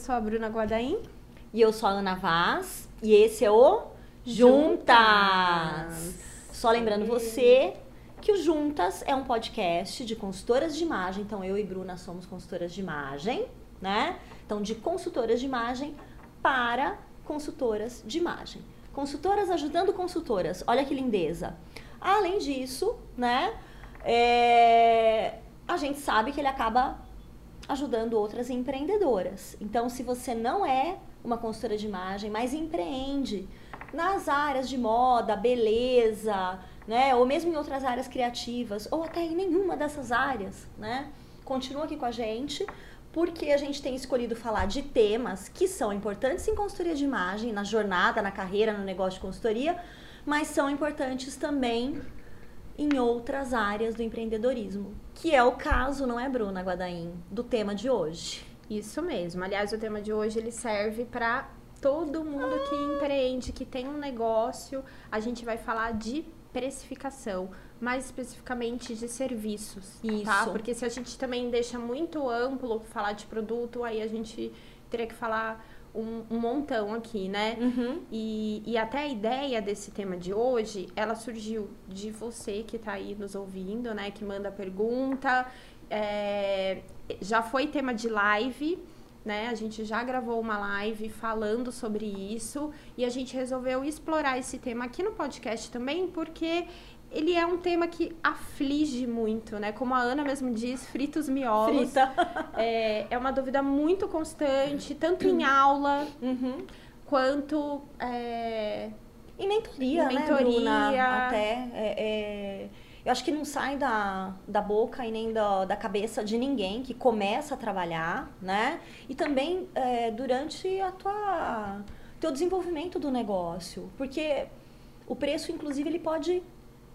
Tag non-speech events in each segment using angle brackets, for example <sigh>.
sou a Bruna Guadaim. E eu sou a Ana Vaz. E esse é o Juntas. Só lembrando você que o Juntas é um podcast de consultoras de imagem. Então, eu e Bruna somos consultoras de imagem, né? Então, de consultoras de imagem para consultoras de imagem. Consultoras ajudando consultoras. Olha que lindeza. Além disso, né? É, a gente sabe que ele acaba ajudando outras empreendedoras. Então, se você não é uma consultora de imagem, mas empreende nas áreas de moda, beleza, né? Ou mesmo em outras áreas criativas, ou até em nenhuma dessas áreas, né? Continua aqui com a gente, porque a gente tem escolhido falar de temas que são importantes em consultoria de imagem, na jornada, na carreira, no negócio de consultoria, mas são importantes também em outras áreas do empreendedorismo, que é o caso, não é, Bruna Guadaim, do tema de hoje. Isso mesmo. Aliás, o tema de hoje ele serve para todo mundo que empreende, que tem um negócio. A gente vai falar de precificação, mais especificamente de serviços, tá? Isso. tá? Porque se a gente também deixa muito amplo falar de produto, aí a gente teria que falar um, um montão aqui, né? Uhum. E, e até a ideia desse tema de hoje, ela surgiu de você que tá aí nos ouvindo, né? Que manda pergunta. É, já foi tema de live, né? A gente já gravou uma live falando sobre isso e a gente resolveu explorar esse tema aqui no podcast também, porque ele é um tema que aflige muito, né? Como a Ana mesmo diz, fritos miolos. Frita. <laughs> É, é uma dúvida muito constante, tanto em aula Uhum. quanto é, Em mentoria, Em né, mentoria. Bruna? Até. é, é, eu acho que não sai da, da boca e nem da, da cabeça de ninguém que começa a trabalhar, né? E também é, durante a tua teu desenvolvimento do negócio. Porque o preço, inclusive, ele pode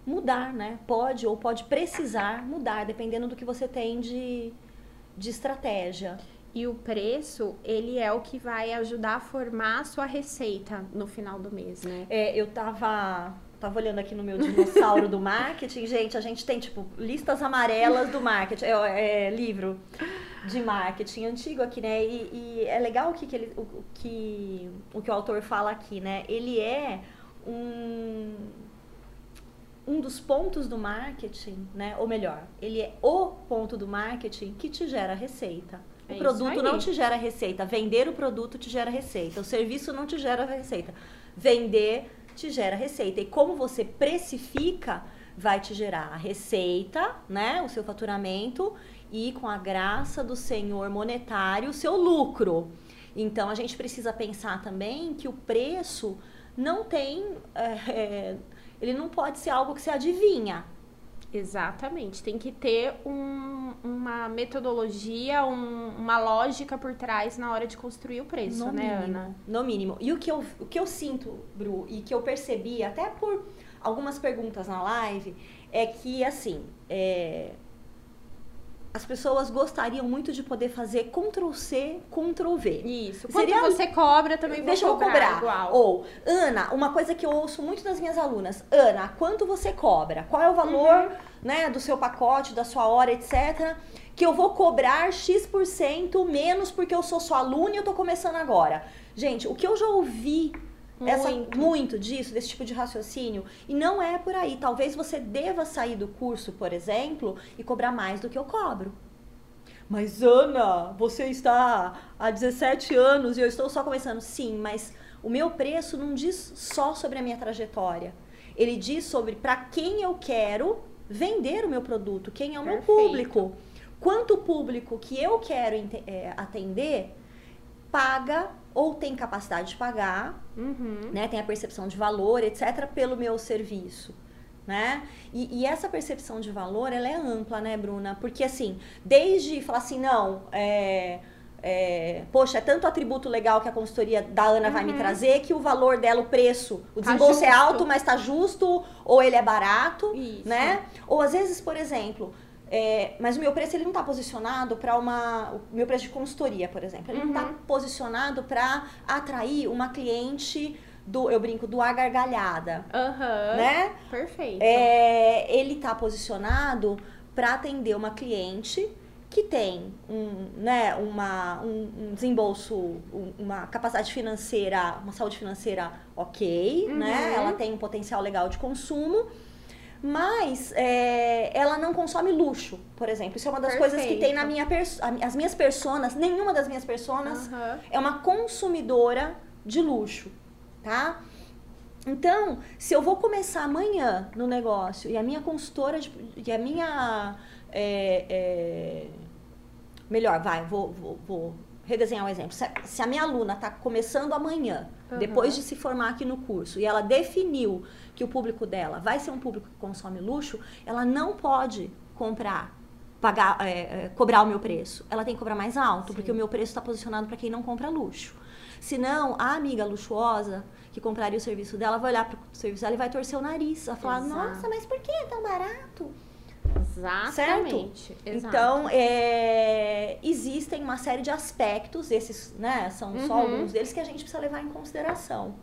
mudar, né? Pode ou pode precisar mudar, dependendo do que você tem de, de estratégia. E o preço, ele é o que vai ajudar a formar a sua receita no final do mês, né? É, eu tava, tava olhando aqui no meu dinossauro do marketing, <laughs> gente, a gente tem, tipo, listas amarelas do marketing, é, é, livro de marketing antigo aqui, né? E, e é legal o que, que ele, o, que, o que o autor fala aqui, né? Ele é um, um dos pontos do marketing, né? Ou melhor, ele é o ponto do marketing que te gera receita. O É produto não te gera receita. Vender o produto te gera receita. O serviço não te gera receita. Vender te gera receita. E como você precifica, vai te gerar a receita, né? O seu faturamento e com a graça do Senhor monetário, o seu lucro. Então a gente precisa pensar também que o preço não tem. é, é, ele não pode ser algo que você adivinha. Exatamente. Tem que ter um- uma metodologia, um- uma lógica por trás na hora de construir o preço, no né, mínimo, Ana? No mínimo. E o que, eu, o que eu sinto, Bru, e que eu percebi até por algumas perguntas na live, é que, assim, é, as pessoas gostariam muito de poder fazer Ctrl-C, Ctrl-V. Isso. Quanto Seria- você cobra, também vou Deixa eu cobrar, cobrar. igual. Ou, Ana, uma coisa que eu ouço muito das minhas alunas. Ana, quanto você cobra? Qual é o valor Uhum. né, do seu pacote, da sua hora, etc. Que eu vou cobrar X% menos porque eu sou sua aluna e eu tô começando agora. Gente, o que eu já ouvi essa- Muito. muito disso, desse tipo de raciocínio, e não é por aí. Talvez você deva sair do curso, por exemplo, e cobrar mais do que eu cobro. Mas Ana, você está há 17 anos e eu estou só começando. Sim, mas o meu preço não diz só sobre a minha trajetória. Ele diz sobre para quem eu quero vender o meu produto, quem é o meu Perfeito. público. Quanto público que eu quero eh, atender paga ou tem capacidade de pagar Uhum. né, tem a percepção de valor, etc., pelo meu serviço. Né? E, e essa percepção de valor, ela é ampla, né, Bruna? Porque, assim, desde falar assim, não, é, é, poxa, é tanto atributo legal que a consultoria da Ana vai me Uhum. trazer que o valor dela, o preço, o Tá desembolso é alto, mas tá justo, ou ele é barato, Isso. né? Ou às vezes, por exemplo, é, mas o meu preço ele não está posicionado para uma. O meu preço de consultoria, por exemplo, ele não está Uhum. posicionado para atrair uma cliente do, eu brinco, do ar gargalhada, Aham. né? Perfeito. É, ele está posicionado para atender uma cliente que tem um, né, uma, um, um desembolso, um, uma capacidade financeira, uma saúde financeira ok, Uhum. né? Ela tem um potencial legal de consumo, mas é, ela não consome luxo, por exemplo. Isso é uma das coisas que tem na Perfeito. minha as minhas personas, nenhuma das minhas personas Aham. é uma consumidora de luxo, tá? Então, se eu vou começar amanhã no negócio e a minha consultora, de, e a minha. é, é, melhor, vai, vou, vou, vou redesenhar um exemplo. Se a, se a minha aluna está começando amanhã, Aham. depois de se formar aqui no curso, e ela definiu que o público dela vai ser um público que consome luxo, ela não pode comprar. Pagar, é, é, cobrar o meu preço. Ela tem que cobrar mais alto, Sim. porque o meu preço está posicionado para quem não compra luxo. Senão, a amiga luxuosa que compraria o serviço dela vai olhar para o serviço dela e vai torcer o nariz. Vai falar, Exato. nossa, mas por que é tão barato? Exatamente. Exato. Então, é, existem uma série de aspectos, esses né, são só Uhum. alguns deles que a gente precisa levar em consideração.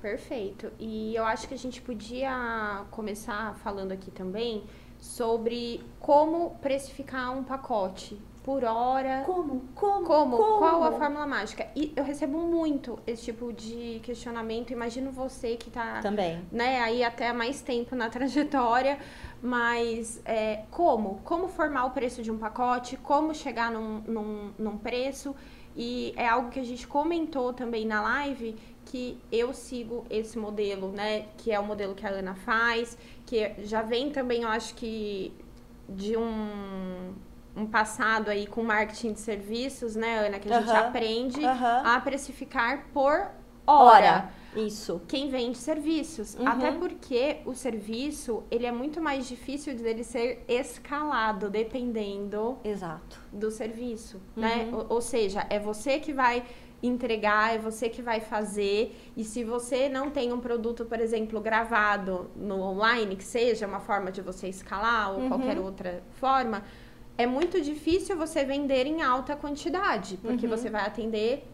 Perfeito. E eu acho que a gente podia começar falando aqui também sobre como precificar um pacote por hora. Como? Como? Como? Qual a fórmula mágica? E eu recebo muito esse tipo de questionamento. Imagino você que tá Também. né, aí até há mais tempo na <laughs> trajetória, mas é, como? Como formar o preço de um pacote? Como chegar num, num, num preço? E é algo que a gente comentou também na live, que eu sigo esse modelo, né? Que é o modelo que a Ana faz, que já vem também, eu acho que, de um, um passado aí com marketing de serviços, né, Ana? Que a gente aprende Aham. a precificar por Hora. hora Isso. quem vende serviços. Uhum. Até porque o serviço, ele é muito mais difícil dele ser escalado, dependendo Exato. do serviço, Uhum. né? Ou, ou seja, é você que vai entregar, é você que vai fazer. E se você não tem um produto, por exemplo, gravado no online, que seja uma forma de você escalar ou Uhum. qualquer outra forma, é muito difícil você vender em alta quantidade, porque Uhum. você vai atender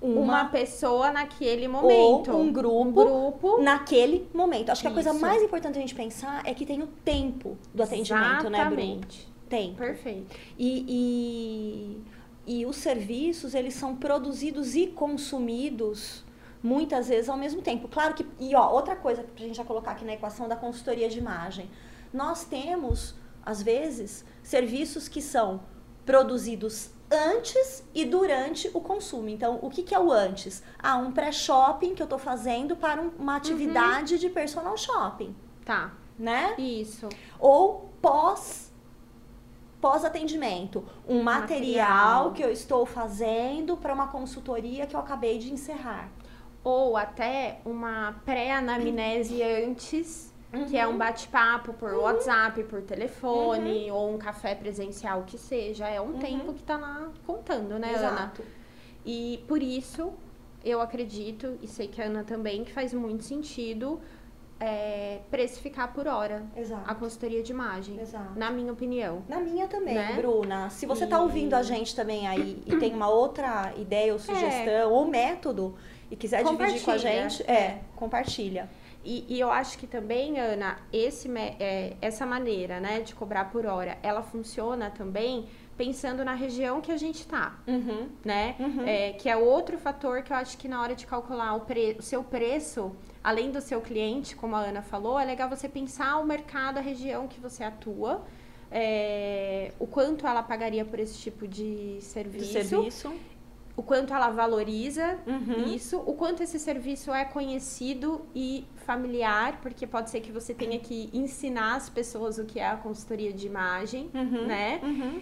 uma, Uma, pessoa naquele momento. ou um grupo, Um grupo. naquele momento. Acho que a coisa Isso. mais importante a gente pensar é que tem o tempo do atendimento, né, Bruno? Exatamente. Tempo. Perfeito. E, e, e os serviços, eles são produzidos e consumidos muitas vezes ao mesmo tempo. Claro que, e ó, outra coisa pra gente já colocar aqui na equação da consultoria de imagem. Nós temos, às vezes, serviços que são produzidos antes e durante o consumo. Então, o que, que é o antes? Ah, um pré-shopping que eu tô fazendo para um- uma atividade de personal shopping, Tá. né? Isso. ou pós pós atendimento, um material, Material. que eu estou fazendo para uma consultoria que eu acabei de encerrar. Ou até uma pré-anamnese antes, que é um bate-papo por WhatsApp, por telefone, ou um café presencial que seja. É um tempo que tá lá contando, né, Ana? Exato. E por isso, eu acredito, e sei que a Ana também, que faz muito sentido é, precificar por hora a Exato. consultoria de imagem. Exato. Na minha opinião. Na minha também, Né? Bruna. Se você está E- ouvindo a gente também aí e tem uma outra ideia ou <clears throat> sugestão ou método e quiser dividir com a gente, é, compartilha. E, e eu acho que também, Ana, esse, é, essa maneira, né, de cobrar por hora, ela funciona também pensando na região que a gente tá, Uhum. né? Uhum. É, que é outro fator que eu acho que na hora de calcular o, pre- o seu preço, além do seu cliente, como a Ana falou, é legal você pensar o mercado, a região que você atua, é, o quanto ela pagaria por esse tipo de De serviço, serviço. O quanto ela valoriza Uhum. isso, o quanto esse serviço é conhecido e familiar, porque pode ser que você tenha que ensinar as pessoas o que é a consultoria de imagem, Uhum. né? Uhum.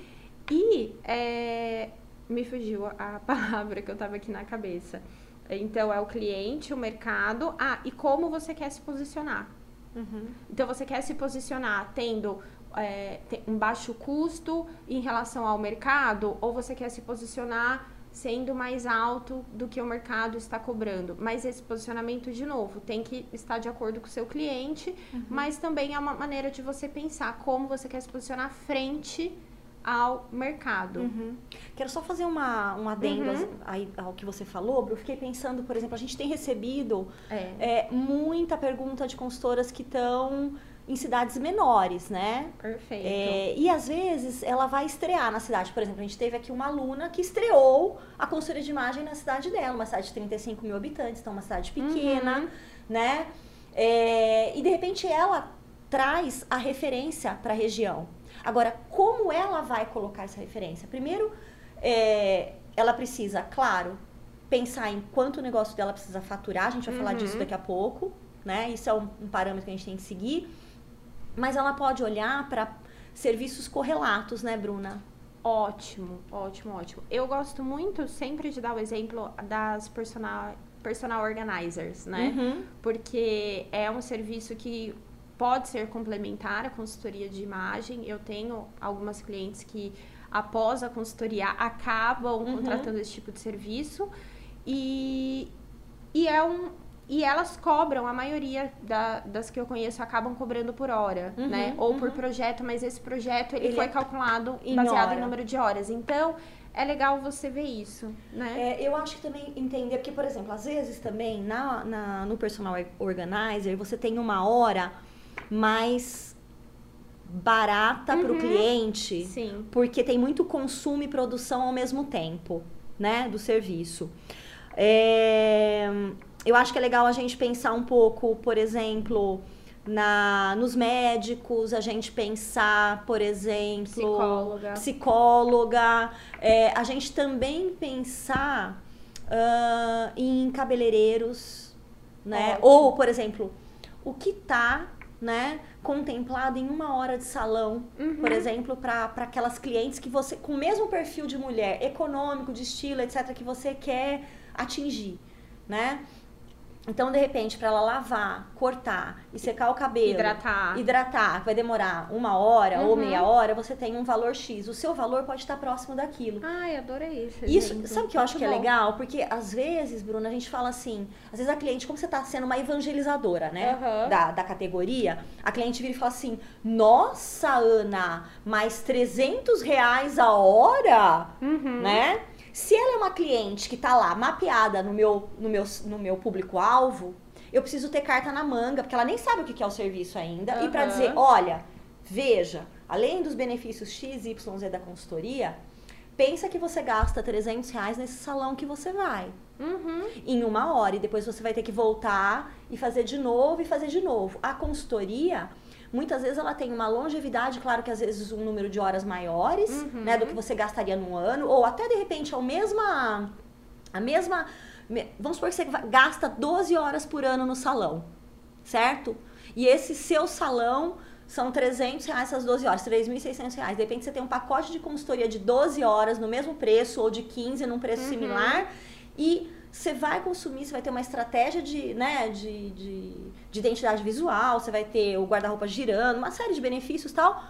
E é, me fugiu a <laughs> palavra que eu tava aqui na cabeça. Então é o cliente, o mercado, ah, e como você quer se posicionar. Uhum. Então você quer se posicionar tendo é, um baixo custo em relação ao mercado, ou você quer se posicionar sendo mais alto do que o mercado está cobrando. Mas esse posicionamento, de novo, tem que estar de acordo com o seu cliente, mas também é uma maneira de você pensar como você quer se posicionar frente ao mercado. Uhum. Quero só fazer uma, um adendo Uhum. aí ao que você falou, Bru. Eu fiquei pensando, por exemplo, a gente tem recebido É. é, muita pergunta de consultoras que estão em cidades menores, né? Perfeito. É, e às vezes ela vai estrear na cidade. Por exemplo, a gente teve aqui uma aluna que estreou a consultoria de imagem na cidade dela, uma cidade de 35 mil habitantes, então uma cidade pequena, Uhum. né? É, e de repente ela traz a referência para a região. Agora, como ela vai colocar essa referência? Primeiro, é, ela precisa, claro, pensar em quanto o negócio dela precisa faturar. A gente vai falar Uhum. disso daqui a pouco, né? Isso é um, um parâmetro que a gente tem que seguir. Mas ela pode olhar para serviços correlatos, né, Bruna? Ótimo, ótimo, ótimo. Eu gosto muito sempre de dar o exemplo das personal, personal organizers, né? Uhum. Porque é um serviço que pode ser complementar à consultoria de imagem. Eu tenho algumas clientes que, após a consultoria, acabam Uhum. contratando esse tipo de serviço. E, e é um. E elas cobram, a maioria da- das que eu conheço acabam cobrando por hora, Uhum, né? Ou por uhum. projeto, mas esse projeto ele, Ele foi é calculado em baseado hora. em número de horas. Então, é legal você ver isso, né? É, eu acho que também entender, porque, por exemplo, às vezes também na, na- no personal organizer você tem uma hora mais barata para o Uhum. cliente, Sim. porque tem muito consumo e produção ao mesmo tempo, né, do serviço. É, eu acho que é legal a gente pensar um pouco, por exemplo, na, nos médicos, a gente pensar, por exemplo, Psicóloga. psicóloga, é, a gente também pensar ah, em cabeleireiros, né? Ótimo. Ou, por exemplo, o que tá, né, contemplado em uma hora de salão, Uhum. por exemplo, para aquelas clientes que você, com o mesmo perfil de mulher, econômico, de estilo, etc., que você quer atingir, né? Então, de repente, para ela lavar, cortar e secar o cabelo, Hidratar. hidratar, que vai demorar uma hora ou Uhum. meia hora, você tem um valor X. O seu valor pode estar próximo daquilo. Ai, adorei Isso, exemplo. sabe o que eu acho Muito que é bom. legal? Porque às vezes, Bruna, a gente fala assim, às vezes a cliente, como você tá sendo uma evangelizadora, né? Aham. Da, da categoria, a cliente vira e fala assim: Nossa, Ana, mais 300 reais a hora? Uhum. né? Se ela é uma cliente que tá lá mapeada no meu, no meu, no meu público-alvo, eu preciso ter carta na manga, porque ela nem sabe o que é o serviço ainda. E pra Aham. dizer, olha, veja, além dos benefícios X, Y, Z da consultoria, pensa que você gasta 300 reais nesse salão que você vai. Uhum. Em uma hora. E depois você vai ter que voltar e fazer de novo e fazer de novo. A consultoria, muitas vezes ela tem uma longevidade, claro que às vezes um número de horas maiores, Uhum. né, do que você gastaria num ano, ou até de repente a mesma a mesma me- vamos supor que você gasta 12 horas por ano no salão, certo? E esse seu salão são 300 reais essas 12 horas, 3.600 reais. De repente você tem um pacote de consultoria de 12 horas no mesmo preço ou de 15 num preço Uhum. similar e você vai consumir, você vai ter uma estratégia de, né, de, de, de identidade visual, você vai ter o guarda-roupa girando, uma série de benefícios e tal.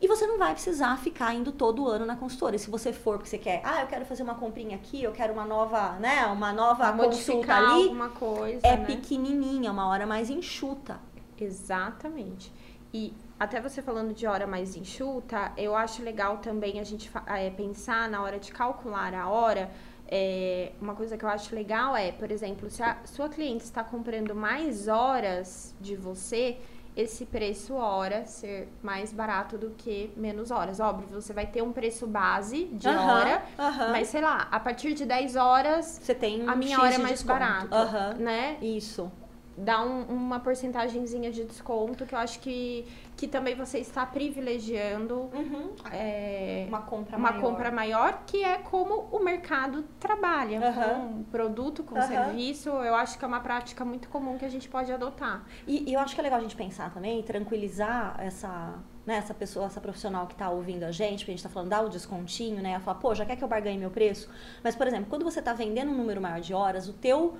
E você não vai precisar ficar indo todo ano na consultora. E se você for porque você quer, ah, eu quero fazer uma comprinha aqui, eu quero uma nova, né, uma nova consulta Modificar ali, alguma coisa, é né? pequenininha, uma hora mais enxuta. Exatamente. E até você falando de hora mais enxuta, eu acho legal também a gente é, pensar na hora de calcular a hora. É, uma coisa que eu acho legal é, por exemplo, se a sua cliente está comprando mais horas de você, esse preço hora ser mais barato do que menos horas. Óbvio, você vai ter um preço base de hora, mas sei lá, a partir de 10 horas, Você tem um a minha X hora é mais desconto. barata, Aham. né? Isso. Dá um- uma porcentagemzinha de desconto que eu acho que, que também você está privilegiando Uhum. é, Uma compra uma maior. compra maior, que é como o mercado trabalha, Aham. com produto, com Aham. serviço. Eu acho que é uma prática muito comum que a gente pode adotar. E, e eu acho que é legal a gente pensar também, tranquilizar essa, né, essa pessoa, essa profissional que está ouvindo a gente, porque a gente está falando, dá o descontinho, né? Ela fala, pô, já quer que eu barganhe meu preço? Mas, por exemplo, quando você está vendendo um número maior de horas, o teu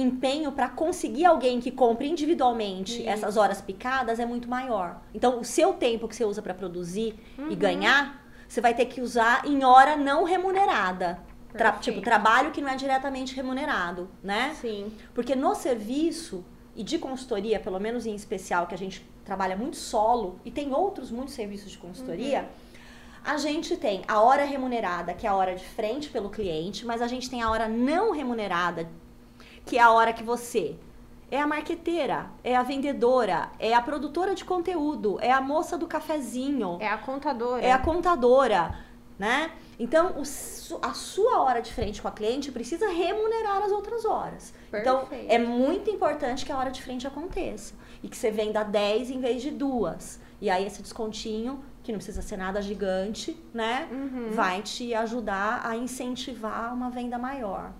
empenho para conseguir alguém que compre individualmente Isso. essas horas picadas é muito maior. Então, o seu tempo que você usa para produzir e Uhum. ganhar, você vai ter que usar em hora não remunerada. Tra- Perfeito. tipo, trabalho que não é diretamente remunerado, né? Sim. Porque no serviço e de consultoria, pelo menos em especial, que a gente trabalha muito solo e tem outros muitos serviços de consultoria, a gente tem a hora remunerada, que é a hora de frente pelo cliente, mas a gente tem a hora não remunerada, que é a hora que você é a marqueteira, é a vendedora, é a produtora de conteúdo, é a moça do cafezinho, É a contadora. é a contadora, né? Então, o a sua hora de frente com a cliente precisa remunerar as outras horas. Então, Perfeito. é muito importante que a hora de frente aconteça. E que você venda 10 em vez de duas. E aí, esse descontinho, que não precisa ser nada gigante, né? Uhum. Vai te ajudar a incentivar uma venda maior.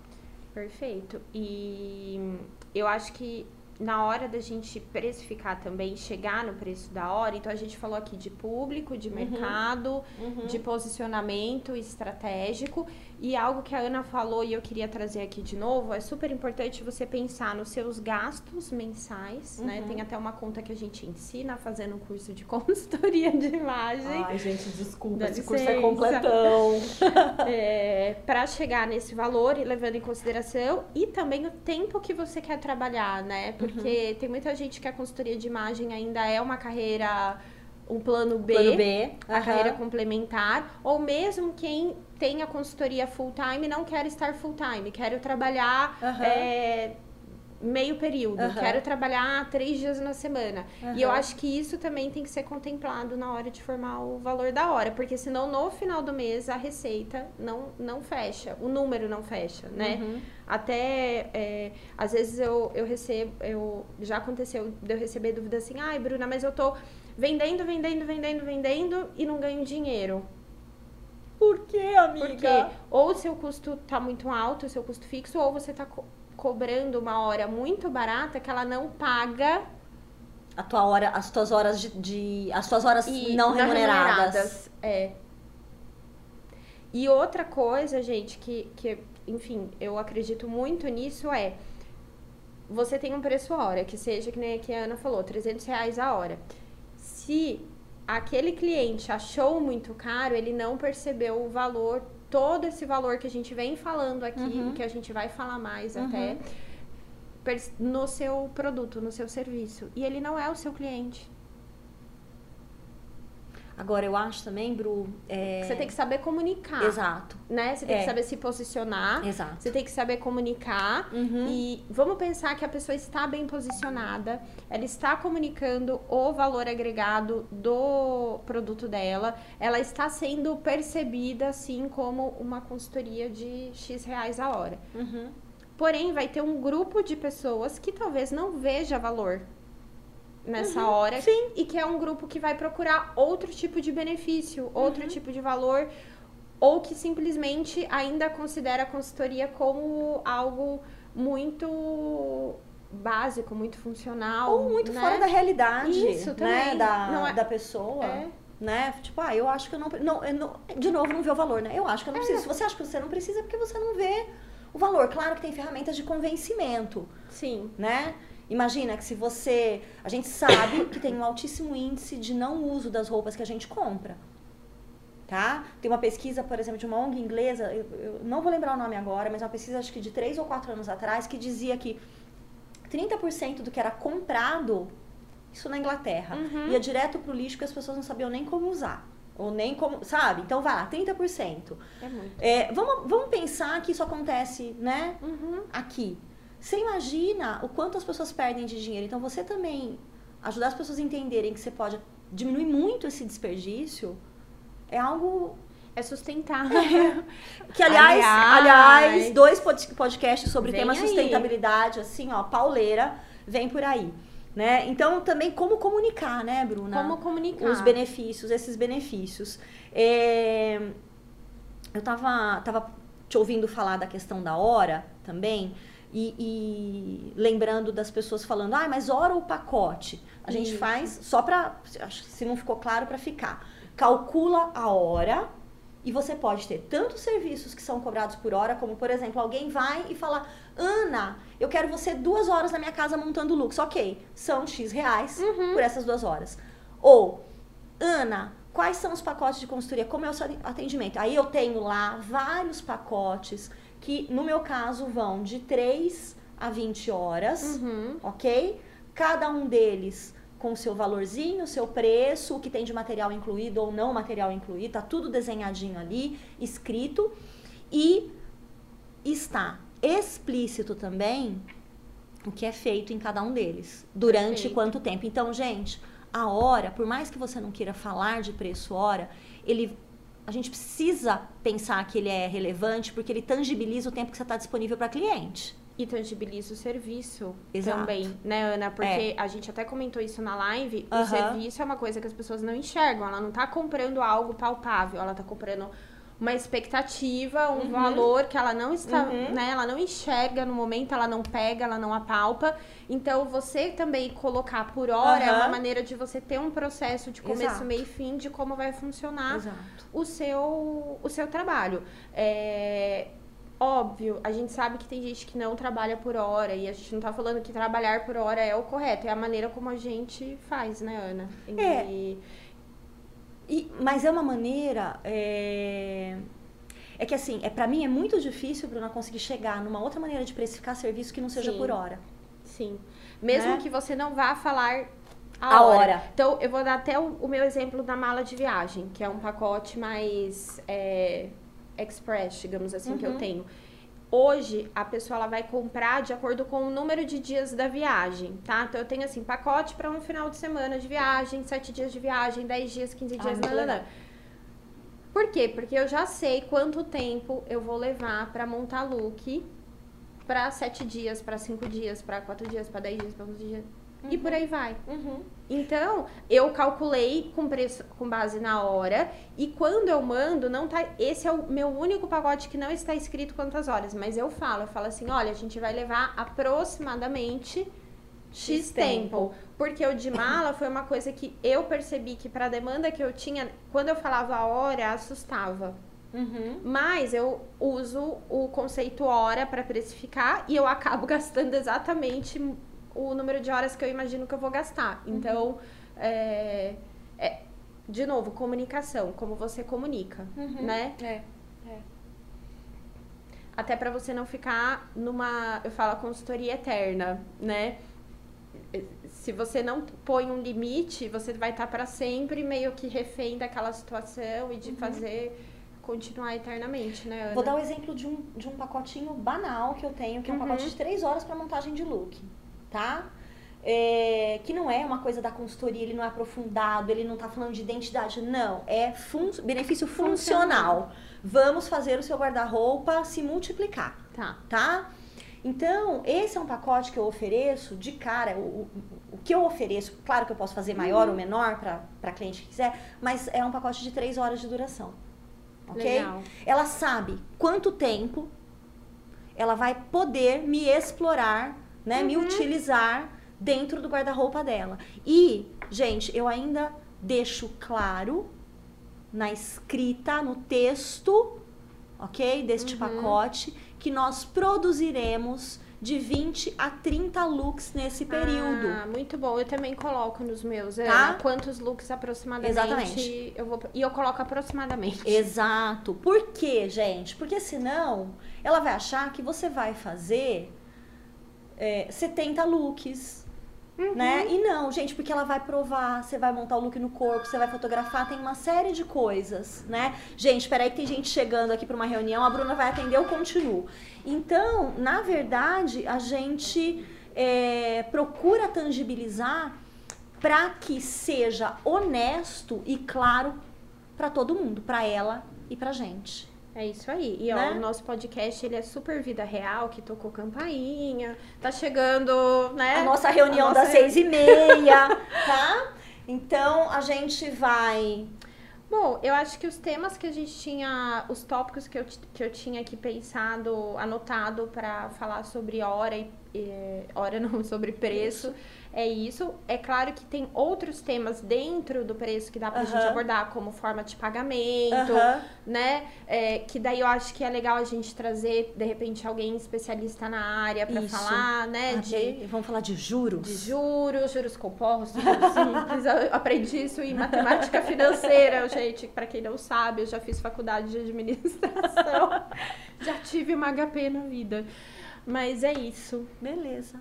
Perfeito. E eu acho que na hora da gente precificar também, chegar no preço da hora, então a gente falou aqui de público, de mercado, de posicionamento estratégico e algo que a Ana falou e eu queria trazer aqui de novo, é super importante você pensar nos seus gastos mensais, né? Tem até uma conta que a gente ensina fazendo um curso de <laughs> consultoria de imagem. Ai, gente, desculpa, Dá esse curso é licença. completão. <laughs> é, para chegar nesse valor e levando em consideração e também o tempo que você quer trabalhar, né? Porque Uhum. tem muita gente que a consultoria de imagem ainda é uma carreira, um plano B, Plano B. a aham. carreira complementar, ou mesmo quem tem a consultoria full time não quer estar full time, quero trabalhar Aham. é, meio período, Aham. quero trabalhar três dias na semana. E eu acho que isso também tem que ser contemplado na hora de formar o valor da hora, porque senão no final do mês a receita não, não fecha, o número não fecha, né? Uhum. Até, é, às vezes eu, eu recebo, eu, já aconteceu de eu receber dúvida assim, ai Bruna, mas eu tô vendendo, vendendo, vendendo, vendendo e não ganho dinheiro. Por quê, amiga? Porque ou o seu custo tá muito alto, o seu custo fixo, ou você tá co- cobrando uma hora muito barata que ela não paga A tua hora, as tuas horas de, de- as tuas horas e não remuneradas. É. E outra coisa, gente, que, que, enfim, eu acredito muito nisso é você tem um preço hora, que seja que nem a Ana falou, 300 reais a hora. Se aquele cliente achou muito caro, ele não percebeu o valor, todo esse valor que a gente vem falando aqui, Uhum. que a gente vai falar mais Uhum. até, no seu produto, no seu serviço. E ele não é o seu cliente. Agora, eu acho também, Bru. é, Você tem que saber comunicar, Exato, né? Você tem É. que saber se posicionar, exato. você tem que saber comunicar. Uhum. E vamos pensar que a pessoa está bem posicionada, ela está comunicando o valor agregado do produto dela, ela está sendo percebida assim como uma consultoria de X reais a hora. Uhum. Porém, vai ter um grupo de pessoas que talvez não veja valor nessa hora sim. e que é um grupo que vai procurar outro tipo de benefício, outro Uhum. tipo de valor ou que simplesmente ainda considera a consultoria como algo muito básico, muito funcional, Ou muito né? fora da realidade, Isso, né? também. Da, Não é- da pessoa. É. Né? Tipo, ah, eu acho que eu não, não, eu não. De novo, não vê o valor, né? Eu acho que eu não É. preciso. Se você acha que você não precisa, é porque você não vê o valor. Claro que tem ferramentas de convencimento. Sim. né? Imagina que se você. A gente sabe que tem um altíssimo índice de não uso das roupas que a gente compra. Tá? Tem uma pesquisa, por exemplo, de uma ONG inglesa, eu, eu não vou lembrar o nome agora, mas é uma pesquisa acho que de 3 ou 4 anos atrás, que dizia que 30% do que era comprado, isso na Inglaterra, Uhum. ia direto pro lixo que as pessoas não sabiam nem como usar. Ou nem como. Sabe? Então vai lá, 30%. É muito. É, vamos, vamos pensar que isso acontece, né? Uhum. aqui. Você imagina o quanto as pessoas perdem de dinheiro. Então, você também ajudar as pessoas a entenderem que você pode diminuir muito esse desperdício é algo É sustentar. <laughs> que, aliás, Aliás. aliás, dois pod- podcasts sobre tema aí. sustentabilidade, assim, ó, pauleira, vem por aí. Né? Então, também como comunicar, né, Bruna? Como comunicar. os benefícios, esses benefícios. É, eu tava, tava te ouvindo falar da questão da hora também. E, e lembrando das pessoas falando, ah, mas hora ou pacote? A gente Isso. faz só que Se não ficou claro, pra ficar. Calcula a hora e você pode ter tantos serviços que são cobrados por hora, como, por exemplo, alguém vai e fala: Ana, eu quero você duas horas na minha casa montando looks. Ok, são X reais por essas duas horas. Ou, Ana, quais são os pacotes de consultoria? Como é o seu atendimento? Aí eu tenho lá vários pacotes que, no meu caso, vão de 3 a 20 horas Uhum. ok? Cada um deles com o seu valorzinho, seu preço, o que tem de material incluído ou não material incluído, tá tudo desenhadinho ali, escrito e está explícito também o que é feito em cada um deles, durante Perfeito. quanto tempo. Então, gente, a hora, por mais que você não queira falar de preço hora, ele a gente precisa pensar que ele é relevante porque ele tangibiliza o tempo que você está disponível para cliente. E tangibiliza o serviço Exato. também, né, Ana? Porque a gente até comentou isso na live. O serviço é uma coisa que as pessoas não enxergam. Ela não tá comprando algo palpável. Ela tá comprando uma expectativa, um valor que ela não está, Uhum. né? Ela não enxerga no momento, ela não pega, ela não apalpa. Então, você também colocar por hora é uma maneira de você ter um processo de começo, Exato. meio e fim de como vai funcionar Exato. o seu, o seu trabalho. É, óbvio, a gente sabe que tem gente que não trabalha por hora e a gente não tá falando que trabalhar por hora é o correto, é a maneira como a gente faz, né, Ana? É. E- mas é uma maneira. É... é que assim, é, para mim é muito difícil, Bruna, conseguir chegar numa outra maneira de precificar serviço que não seja Sim. por hora. Sim. Mesmo Né? que você não vá falar a, A hora. hora. Então, eu vou dar até o, o meu exemplo da mala de viagem, que é um pacote mais é, express, digamos assim, que eu Uhum. tenho. Hoje, a pessoa ela vai comprar de acordo com o número de dias da viagem, tá? Então, eu tenho, assim, pacote para um final de semana de viagem, sete dias de viagem, 10 dias, 15 Ah, dias, nananã. legal. Por quê? Porque eu já sei quanto tempo eu vou levar para montar look para sete dias, para cinco dias, para quatro dias, para dez dias, para 11 dias. E por aí vai. Então, eu calculei com preço com base na hora e quando eu mando, não tá, esse é o meu único pacote que não está escrito quantas horas, mas eu falo, eu falo assim, olha, a gente vai levar aproximadamente X, X tempo. Porque o de mala foi uma coisa que eu percebi que para a demanda que eu tinha, quando eu falava a hora, assustava. Uhum. Mas eu uso o conceito hora para precificar e eu acabo <laughs> gastando exatamente o número de horas que eu imagino que eu vou gastar. Então, é, é- de novo, comunicação, como você comunica, Uhum. né? É. Até para você não ficar numa, eu falo, consultoria eterna, né? Se você não põe um limite, você vai estar para sempre meio que refém daquela situação e de fazer continuar eternamente, né, Ana? Vou dar o exemplo de um, de um pacotinho banal que eu tenho, que é um Uhum. pacote de três horas para montagem de look, tá? É, que não é uma coisa da consultoria, ele não é aprofundado, ele não tá falando de identidade, não. É fun- benefício funcional. Vamos fazer o seu guarda-roupa se multiplicar Tá. tá? Então, esse é um pacote que eu ofereço de cara. O, o, o que eu ofereço, claro que eu posso fazer maior ou menor para cliente que quiser, mas é um pacote de três horas de duração. Ok? Legal. Ela sabe quanto tempo ela vai poder me explorar, né? Me utilizar dentro do guarda-roupa dela. E, gente, eu ainda deixo claro na escrita, no texto, ok? Deste pacote, que nós produziremos de 20 a 30 looks nesse período. Ah, muito bom. Eu também coloco nos meus, Tá? Quantos looks aproximadamente Exatamente. eu vou e eu coloco aproximadamente. Exato. Por quê, gente? Porque senão ela vai achar que você vai fazer é, 70 looks. Né? E não, gente, porque ela vai provar, você vai montar o look no corpo, você vai fotografar, tem uma série de coisas, né? Gente, peraí que tem gente chegando aqui para uma reunião, a Bruna vai atender, eu continuo. Então, na verdade, a gente é, procura tangibilizar para que seja honesto e claro para todo mundo, para ela e pra gente. É isso aí. E ó, Né? o nosso podcast ele é super vida real, que tocou campainha. Tá chegando, né? A nossa reunião A nossa das seis e meia, <laughs> tá? Então a gente vai. Bom, eu acho que os temas que a gente tinha, os tópicos que eu, que eu tinha aqui pensado, anotado pra falar sobre hora e, e- hora não, <laughs> sobre preço, é isso. É claro que tem outros temas dentro do preço que dá pra gente Aham. abordar, como forma de pagamento, né? É, que daí eu acho que é legal a gente trazer, de repente, alguém especialista na área pra Isso. falar, né? De, Ok? Vamos falar de juros. de juros, juros compostos, juros simples. Eu aprendi isso em matemática financeira, gente. Pra quem não sabe, eu já fiz faculdade de administração. <laughs> já tive uma HP na vida. Mas é isso. Beleza.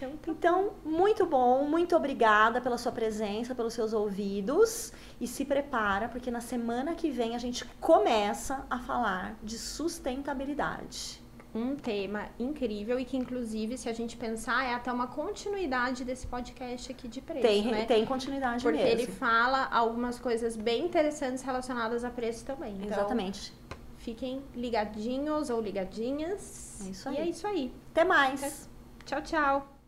Então, tá Então, muito bom, muito obrigada pela sua presença, pelos seus ouvidos. E se prepara, porque na semana que vem a gente começa a falar de sustentabilidade. um tema incrível e que, inclusive, se a gente pensar, é até uma continuidade desse podcast aqui de preço, Tem, né? tem continuidade Porque mesmo. ele fala algumas coisas bem interessantes relacionadas a preço também. Então, Exatamente. fiquem ligadinhos ou ligadinhas. É isso E aí. é isso aí. Até mais. Tchau, tchau.